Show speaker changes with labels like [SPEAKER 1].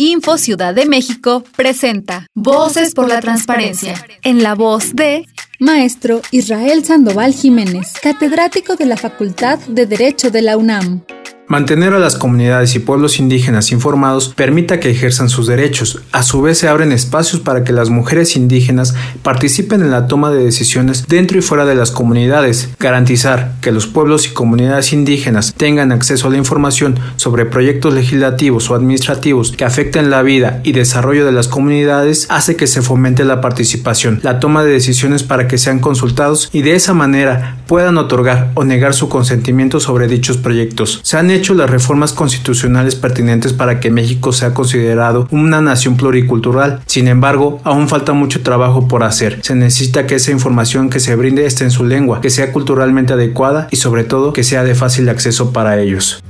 [SPEAKER 1] Info Ciudad de México presenta Voces por la Transparencia, en la voz de
[SPEAKER 2] Maestro Israel Sandoval Jiménez, catedrático de la Facultad de Derecho de la UNAM.
[SPEAKER 3] Mantener a las comunidades y pueblos indígenas informados permita que ejerzan sus derechos. A su vez se abren espacios para que las mujeres indígenas participen en la toma de decisiones dentro y fuera de las comunidades. Garantizar que los pueblos y comunidades indígenas tengan acceso a la información sobre proyectos legislativos o administrativos que afecten la vida y desarrollo de las comunidades hace que se fomente la participación, la toma de decisiones para que sean consultados y de esa manera puedan otorgar o negar su consentimiento sobre dichos proyectos. Se han hecho las reformas constitucionales pertinentes para que México sea considerado una nación pluricultural. Sin embargo, aún falta mucho trabajo por hacer. Se necesita que esa información que se brinde esté en su lengua, que sea culturalmente adecuada y sobre todo que sea de fácil acceso para ellos.